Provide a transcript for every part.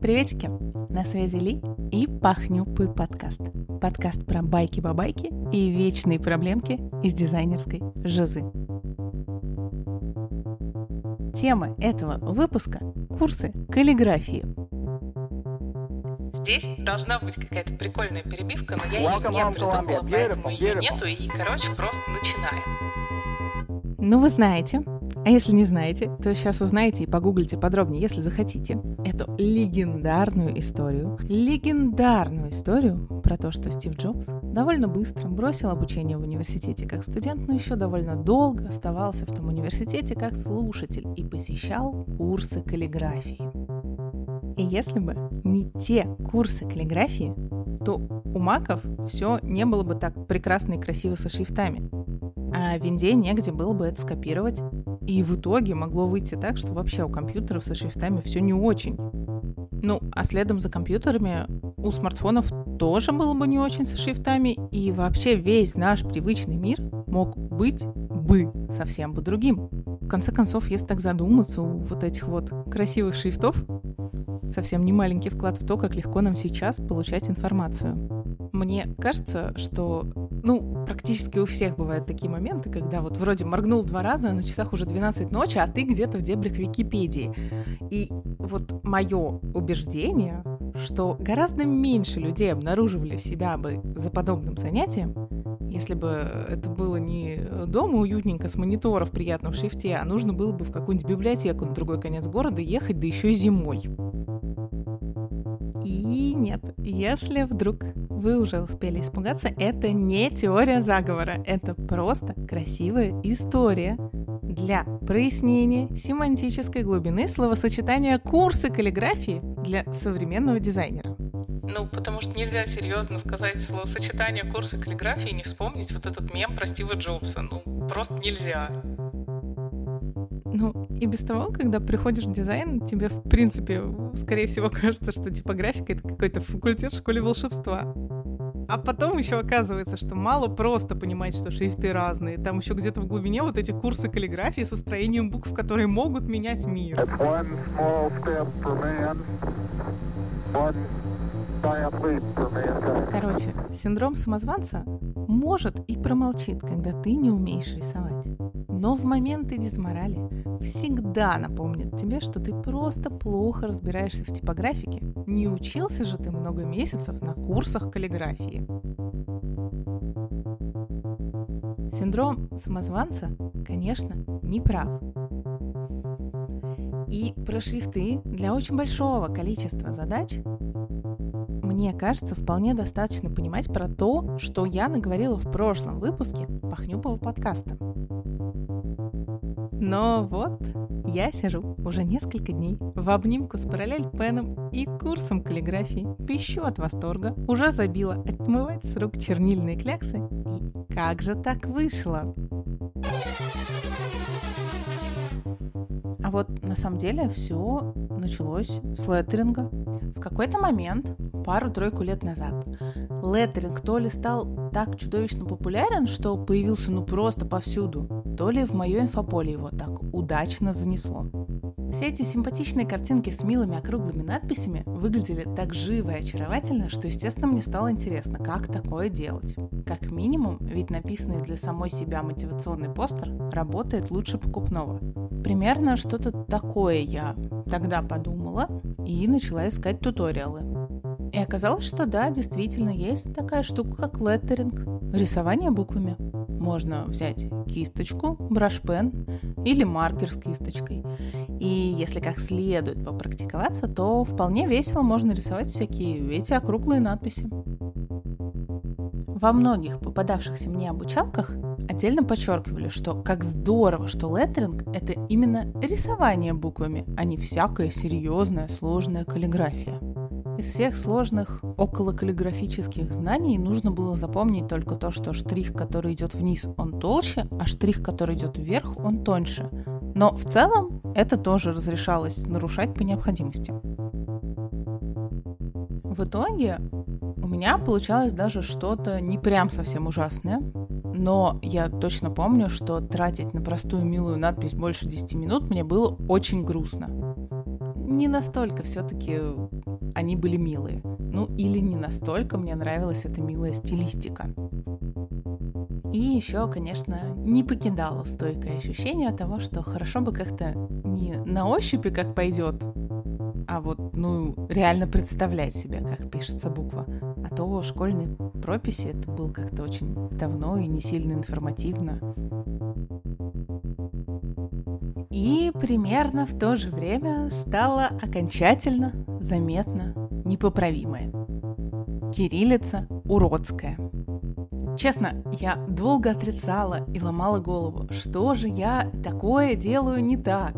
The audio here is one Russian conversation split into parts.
Приветики! На связи Ли и Пахнюпы подкаст. Подкаст про байки-бабайки и вечные проблемки из дизайнерской жизы. Тема этого выпуска – курсы каллиграфии. Здесь должна быть какая-то прикольная перебивка, но я ее не придумала, поэтому ее нету, и, короче, просто начинаем. Ну, вы знаете, а если не знаете, то сейчас узнаете и погуглите подробнее, если захотите, эту легендарную историю. Легендарную историю про то, что Стив Джобс довольно быстро бросил обучение в университете как студент, но еще довольно долго оставался в том университете как слушатель и посещал курсы каллиграфии. И если бы не те курсы каллиграфии, то у маков все не было бы так прекрасно и красиво со шрифтами. А в винде негде было бы это скопировать. И в итоге могло выйти так, что вообще у компьютеров со шрифтами все не очень. Ну, а следом за компьютерами у смартфонов тоже было бы не очень со шрифтами, и вообще весь наш привычный мир мог быть бы совсем бы другим. В конце концов, если так задуматься, у вот этих вот красивых шрифтов совсем не маленький вклад в то, как легко нам сейчас получать информацию. Мне кажется, что ну, практически у всех бывают такие моменты, когда вот вроде моргнул два раза, а на часах уже 12 ночи, а ты где-то в дебрях Википедии. И вот мое убеждение, что гораздо меньше людей обнаруживали себя бы за подобным занятием, если бы это было не дома уютненько с монитора в приятном шрифте, а нужно было бы в какую-нибудь библиотеку на другой конец города ехать, да еще и зимой. Нет, если вдруг вы уже успели испугаться, это не теория заговора, это просто красивая история для прояснения семантической глубины словосочетания курсы каллиграфии для современного дизайнера. Ну, потому что нельзя серьезно сказать словосочетание курса каллиграфии и не вспомнить вот этот мем про Стива Джобса. Ну, просто нельзя. Ну, и без того, когда приходишь в дизайн, тебе, в принципе, скорее всего, кажется, что типографика — это какой-то факультет в школе волшебства. А потом еще оказывается, что мало просто понимать, что шрифты разные. Там еще где-то в глубине вот эти курсы каллиграфии со строением букв, которые могут менять мир. Короче, синдром самозванца может и промолчит, когда ты не умеешь рисовать. Но в моменты дизморали всегда напомнит тебе, что ты просто плохо разбираешься в типографике. Не учился же ты много месяцев на курсах каллиграфии. Синдром самозванца, конечно, не прав. И про шрифты для очень большого количества задач мне кажется, вполне достаточно понимать про то, что я наговорила в прошлом выпуске Пахнюпова подкаста. Но вот я сижу уже несколько дней в обнимку с параллель-пеном и курсом каллиграфии, пищу от восторга, уже забила отмывать с рук чернильные кляксы. И как же так вышло? А вот на самом деле все началось с леттеринга. В какой-то момент, пару-тройку лет назад, леттеринг то ли стал так чудовищно популярен, что появился ну просто повсюду, то ли в мое инфополе его так удачно занесло. Все эти симпатичные картинки с милыми округлыми надписями выглядели так живо и очаровательно, что, естественно, мне стало интересно, как такое делать. Как минимум, ведь написанный для самой себя мотивационный постер работает лучше покупного. Примерно что-то такое я тогда подумала и начала искать туториалы. И оказалось, что да, действительно есть такая штука, как леттеринг, рисование буквами. Можно взять кисточку, брашпен или маркер с кисточкой. И если как следует попрактиковаться, то вполне весело можно рисовать всякие эти округлые надписи. Во многих попадавшихся мне обучалках отдельно подчеркивали, что как здорово, что леттеринг — это именно рисование буквами, а не всякая серьезная сложная каллиграфия. Из всех сложных околокаллиграфических знаний нужно было запомнить только то, что штрих, который идет вниз, он толще, а штрих, который идет вверх, он тоньше. Но в целом это тоже разрешалось нарушать по необходимости. В итоге у меня получалось даже что-то не прям совсем ужасное, но я точно помню, что тратить на простую милую надпись больше 10 минут мне было очень грустно не настолько все-таки они были милые. Ну или не настолько мне нравилась эта милая стилистика. И еще, конечно, не покидало стойкое ощущение того, что хорошо бы как-то не на ощупи как пойдет, а вот, ну, реально представлять себе, как пишется буква. А то школьные прописи это было как-то очень давно и не сильно информативно. И примерно в то же время стало окончательно заметно непоправимое. Кириллица уродская. Честно, я долго отрицала и ломала голову, что же я такое делаю не так.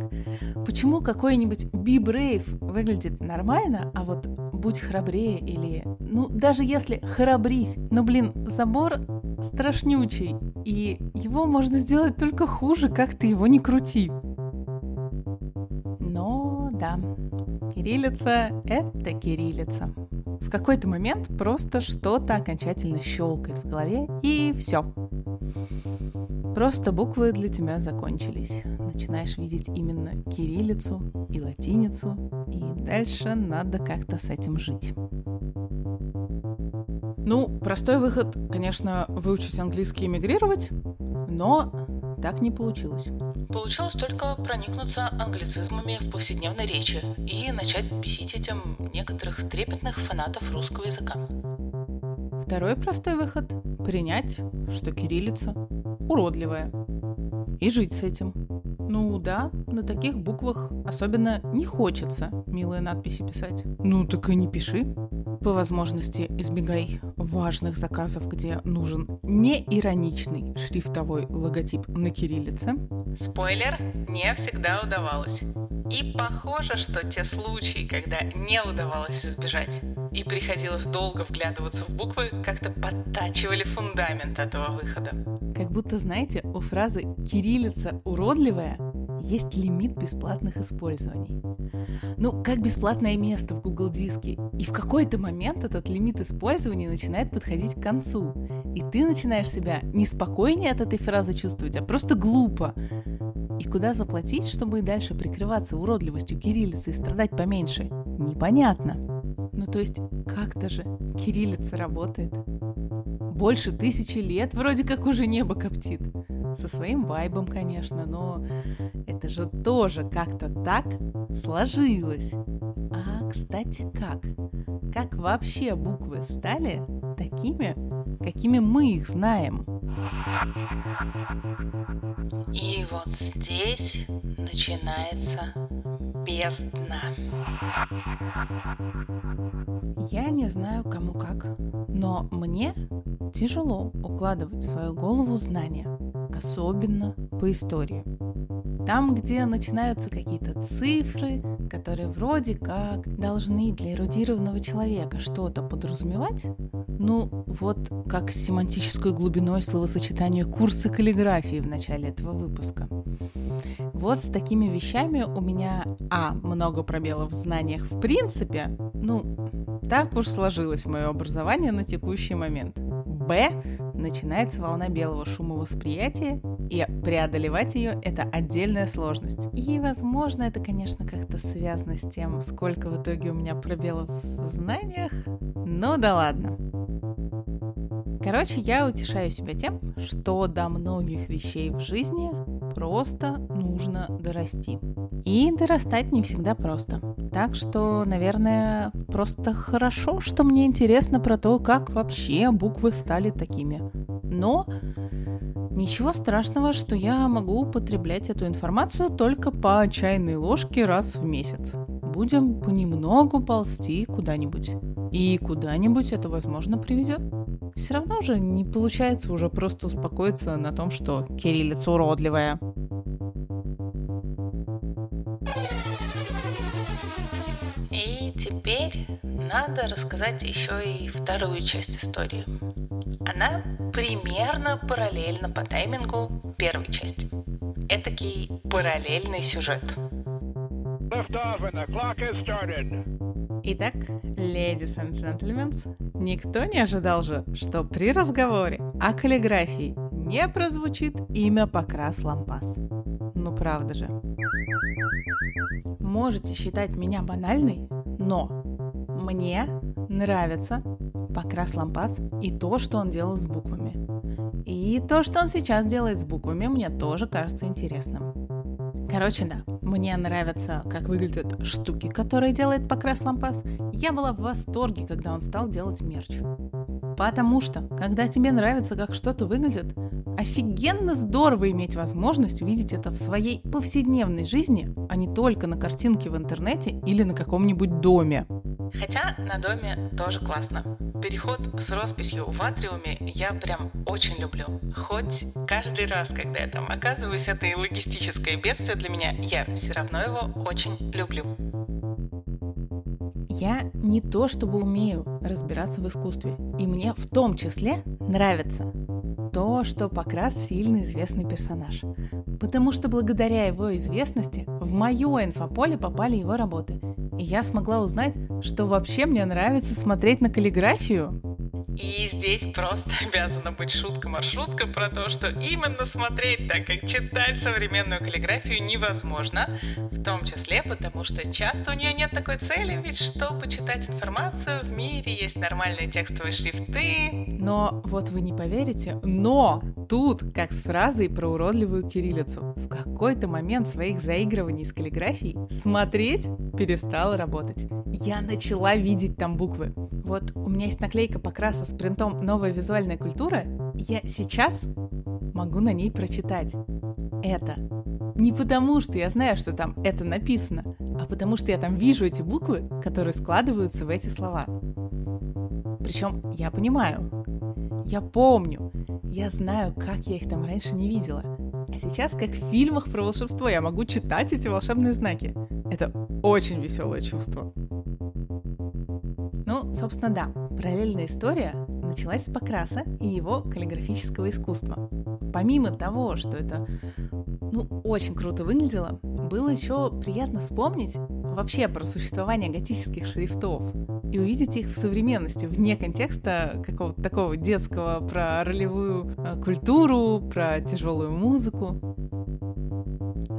Почему какой-нибудь Be Brave выглядит нормально, а вот будь храбрее или... Ну, даже если храбрись, но, блин, забор страшнючий, и его можно сделать только хуже, как ты его не крути. Но да, кириллица — это кириллица в какой-то момент просто что-то окончательно щелкает в голове, и все. Просто буквы для тебя закончились. Начинаешь видеть именно кириллицу и латиницу, и дальше надо как-то с этим жить. Ну, простой выход, конечно, выучить английский и эмигрировать, но так не получилось. Получилось только проникнуться англицизмами в повседневной речи и начать бесить этим некоторых трепетных фанатов русского языка. Второй простой выход – принять, что кириллица уродливая, и жить с этим. Ну да, на таких буквах особенно не хочется милые надписи писать. Ну так и не пиши. По возможности избегай важных заказов, где нужен неироничный шрифтовой логотип на кириллице. Спойлер, не всегда удавалось. И похоже, что те случаи, когда не удавалось избежать, и приходилось долго вглядываться в буквы, как-то подтачивали фундамент этого выхода. Как будто, знаете, у фразы «кириллица уродливая» есть лимит бесплатных использований. Ну, как бесплатное место в Google Диске. И в какой-то момент этот лимит использования начинает подходить к концу. И ты начинаешь себя не спокойнее от этой фразы чувствовать, а просто глупо. И куда заплатить, чтобы и дальше прикрываться уродливостью кириллицы и страдать поменьше? Непонятно. Ну то есть как-то же кириллица работает. Больше тысячи лет вроде как уже небо коптит. Со своим вайбом, конечно, но это же тоже как-то так сложилось. А, кстати, как? Как вообще буквы стали такими, какими мы их знаем? И вот здесь начинается бездна. Я не знаю, кому как, но мне тяжело укладывать в свою голову знания, особенно по истории. Там, где начинаются какие-то цифры, которые вроде как должны для эрудированного человека что-то подразумевать, ну вот как с семантической глубиной словосочетания курса каллиграфии в начале этого выпуска. Вот с такими вещами у меня, а, много пробелов в знаниях в принципе, ну, так уж сложилось мое образование на текущий момент. Б. Начинается волна белого шума восприятия, и преодолевать ее – это отдельная сложность. И, возможно, это, конечно, как-то связано с тем, сколько в итоге у меня пробелов в знаниях. Ну да ладно. Короче, я утешаю себя тем, что до многих вещей в жизни просто нужно дорасти. И дорастать не всегда просто. Так что, наверное, просто хорошо, что мне интересно про то, как вообще буквы стали такими. Но ничего страшного, что я могу употреблять эту информацию только по чайной ложке раз в месяц. Будем понемногу ползти куда-нибудь. И куда-нибудь это, возможно, приведет. Все равно же не получается уже просто успокоиться на том, что кириллица уродливая. И теперь надо рассказать еще и вторую часть истории. Она примерно параллельна по таймингу первой части. Этакий параллельный сюжет. Итак, ladies and gentlemen, никто не ожидал же, что при разговоре о каллиграфии не прозвучит имя Покрас Лампас. Ну правда же. можете считать меня банальной, но мне нравится Покрас Лампас и то, что он делал с буквами. И то, что он сейчас делает с буквами, мне тоже кажется интересным. Короче, да, мне нравятся, как выглядят штуки, которые делает Покрас Лампас. Я была в восторге, когда он стал делать мерч. Потому что, когда тебе нравится, как что-то выглядит, офигенно здорово иметь возможность видеть это в своей повседневной жизни, а не только на картинке в интернете или на каком-нибудь доме. Хотя на доме тоже классно. Переход с росписью в атриуме я прям очень люблю. Хоть каждый раз, когда я там оказываюсь, это и логистическое бедствие для меня, я все равно его очень люблю. Я не то чтобы умею разбираться в искусстве, и мне в том числе нравится то, что Покрас сильно известный персонаж. Потому что благодаря его известности в мое инфополе попали его работы. И я смогла узнать, что вообще мне нравится смотреть на каллиграфию. И здесь просто обязана быть шутка-маршрутка про то, что именно смотреть так, как читать современную каллиграфию невозможно, в том числе потому, что часто у нее нет такой цели, ведь чтобы почитать информацию, в мире есть нормальные текстовые шрифты. Но вот вы не поверите, но тут, как с фразой про уродливую кириллицу, в какой-то момент своих заигрываний с каллиграфией смотреть перестала работать. Я начала видеть там буквы. Вот у меня есть наклейка покраса с принтом «Новая визуальная культура», я сейчас могу на ней прочитать это. Не потому, что я знаю, что там это написано, а потому что я там вижу эти буквы, которые складываются в эти слова. Причем я понимаю, я помню, я знаю, как я их там раньше не видела. А сейчас, как в фильмах про волшебство, я могу читать эти волшебные знаки. Это очень веселое чувство. Ну, собственно, да, параллельная история началась с Покраса и его каллиграфического искусства. Помимо того, что это ну, очень круто выглядело, было еще приятно вспомнить вообще про существование готических шрифтов и увидеть их в современности, вне контекста какого-то такого детского про ролевую э, культуру, про тяжелую музыку.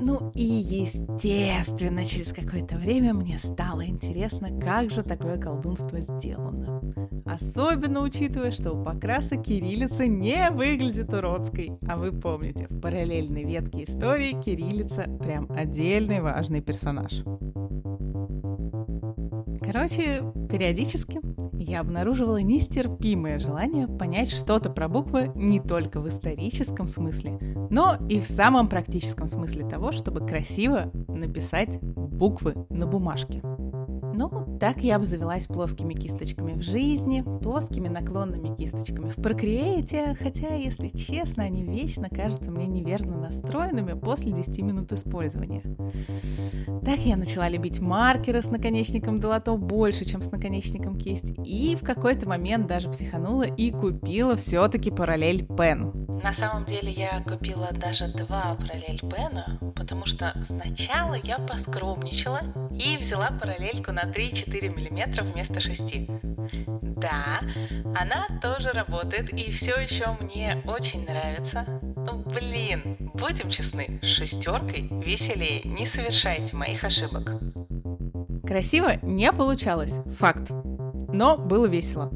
Ну и, естественно, через какое-то время мне стало интересно, как же такое колдунство сделано. Особенно учитывая, что у Покраса кириллица не выглядит уродской. А вы помните, в параллельной ветке истории кириллица прям отдельный важный персонаж. Короче, периодически я обнаруживала нестерпимое желание понять что-то про буквы не только в историческом смысле, но и в самом практическом смысле того, чтобы красиво написать буквы на бумажке. Ну, так я обзавелась плоскими кисточками в жизни, плоскими наклонными кисточками в Procreate, хотя, если честно, они вечно кажутся мне неверно настроенными после 10 минут использования. Так я начала любить маркеры с наконечником долото больше, чем с наконечником кисти, и в какой-то момент даже психанула и купила все-таки параллель пен. На самом деле я купила даже два параллель пена, потому что сначала я поскромничала и взяла параллельку на 3-4 мм вместо 6. Да, она тоже работает и все еще мне очень нравится. Ну, блин, будем честны, шестеркой веселее, не совершайте моих ошибок. Красиво не получалось, факт. Но было весело.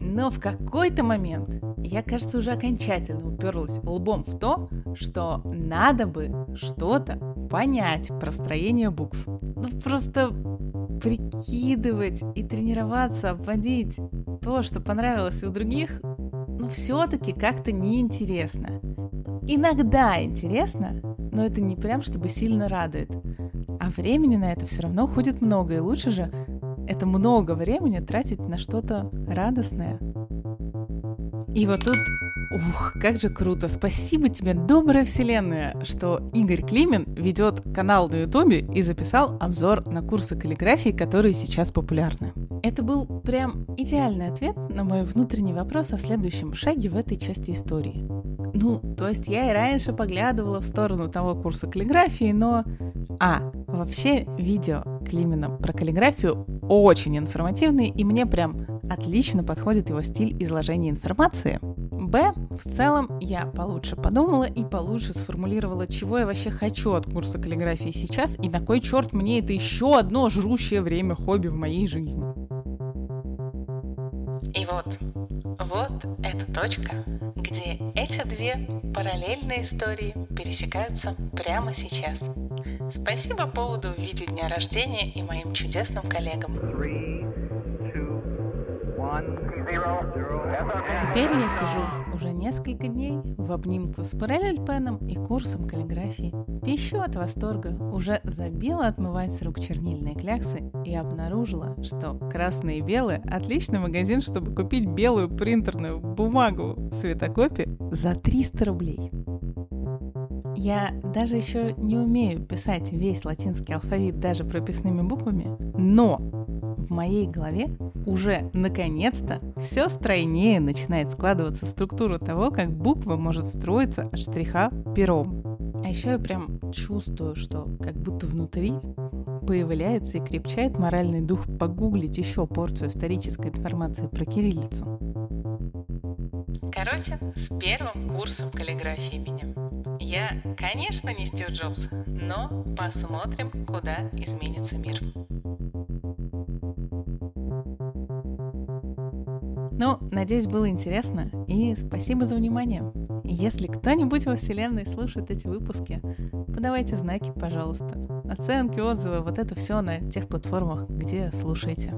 Но в какой-то момент я, кажется, уже окончательно уперлась лбом в то, что надо бы что-то понять про строение букв. Ну, просто прикидывать и тренироваться, обводить то, что понравилось у других, ну, все-таки как-то неинтересно. Иногда интересно, но это не прям чтобы сильно радует. А времени на это все равно уходит много, и лучше же это много времени тратить на что-то радостное. И вот тут, ух, как же круто. Спасибо тебе, добрая вселенная, что Игорь Климин ведет канал на Ютубе и записал обзор на курсы каллиграфии, которые сейчас популярны. Это был прям идеальный ответ на мой внутренний вопрос о следующем шаге в этой части истории. Ну, то есть я и раньше поглядывала в сторону того курса каллиграфии, но... А, вообще видео Климина про каллиграфию очень информативные, и мне прям отлично подходит его стиль изложения информации. Б. В целом я получше подумала и получше сформулировала, чего я вообще хочу от курса каллиграфии сейчас и на кой черт мне это еще одно жрущее время хобби в моей жизни. И вот, вот эта точка, где эти две параллельные истории пересекаются прямо сейчас. Спасибо поводу в виде дня рождения и моим чудесным коллегам. Теперь я сижу уже несколько дней в обнимку с параллельпеном и курсом каллиграфии. Пищу от восторга, уже забила отмывать с рук чернильные кляксы и обнаружила, что красные и белые – отличный магазин, чтобы купить белую принтерную бумагу цветокопи за 300 рублей. Я даже еще не умею писать весь латинский алфавит даже прописными буквами, но в моей голове уже наконец-то все стройнее начинает складываться структура того, как буква может строиться от штриха пером. А еще я прям чувствую, что как будто внутри появляется и крепчает моральный дух погуглить еще порцию исторической информации про кириллицу. Короче, с первым курсом каллиграфии меня. Я, конечно, не Стив Джобс, но посмотрим, куда изменится мир. Ну, надеюсь, было интересно, и спасибо за внимание. Если кто-нибудь во Вселенной слушает эти выпуски, подавайте знаки, пожалуйста. Оценки, отзывы, вот это все на тех платформах, где слушаете.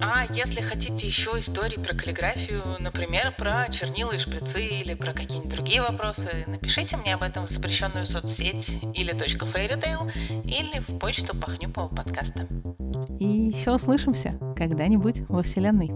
А если хотите еще истории про каллиграфию, например, про чернила и шприцы или про какие-нибудь другие вопросы, напишите мне об этом в запрещенную соцсеть или .fairytale или в почту Пахнюпова подкаста. И еще услышимся когда-нибудь во Вселенной.